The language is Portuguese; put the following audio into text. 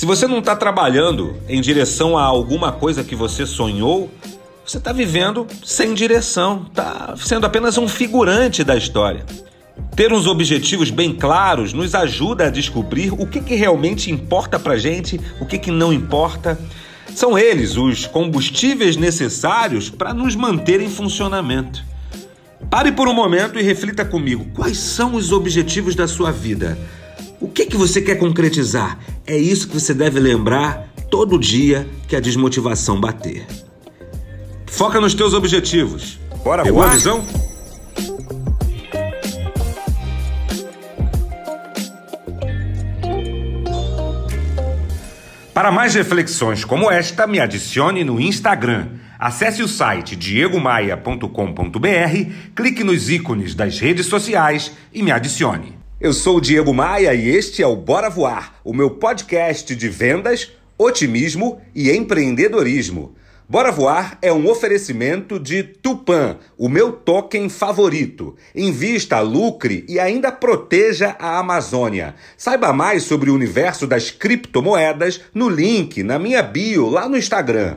Se você não está trabalhando em direção a alguma coisa que você sonhou, você está vivendo sem direção, está sendo apenas um figurante da história. Ter uns objetivos bem claros nos ajuda a descobrir o que, que realmente importa para gente, o que, que não importa. São eles os combustíveis necessários para nos manter em funcionamento. Pare por um momento e reflita comigo: quais são os objetivos da sua vida? O que, que você quer concretizar? É isso que você deve lembrar todo dia que a desmotivação bater. Foca nos teus objetivos. Bora Pegou voar? a visão? Para mais reflexões como esta, me adicione no Instagram. Acesse o site diegomaia.com.br, clique nos ícones das redes sociais e me adicione. Eu sou o Diego Maia e este é o Bora Voar, o meu podcast de vendas, otimismo e empreendedorismo. Bora Voar é um oferecimento de Tupan, o meu token favorito. Invista, lucre e ainda proteja a Amazônia. Saiba mais sobre o universo das criptomoedas no link na minha bio lá no Instagram.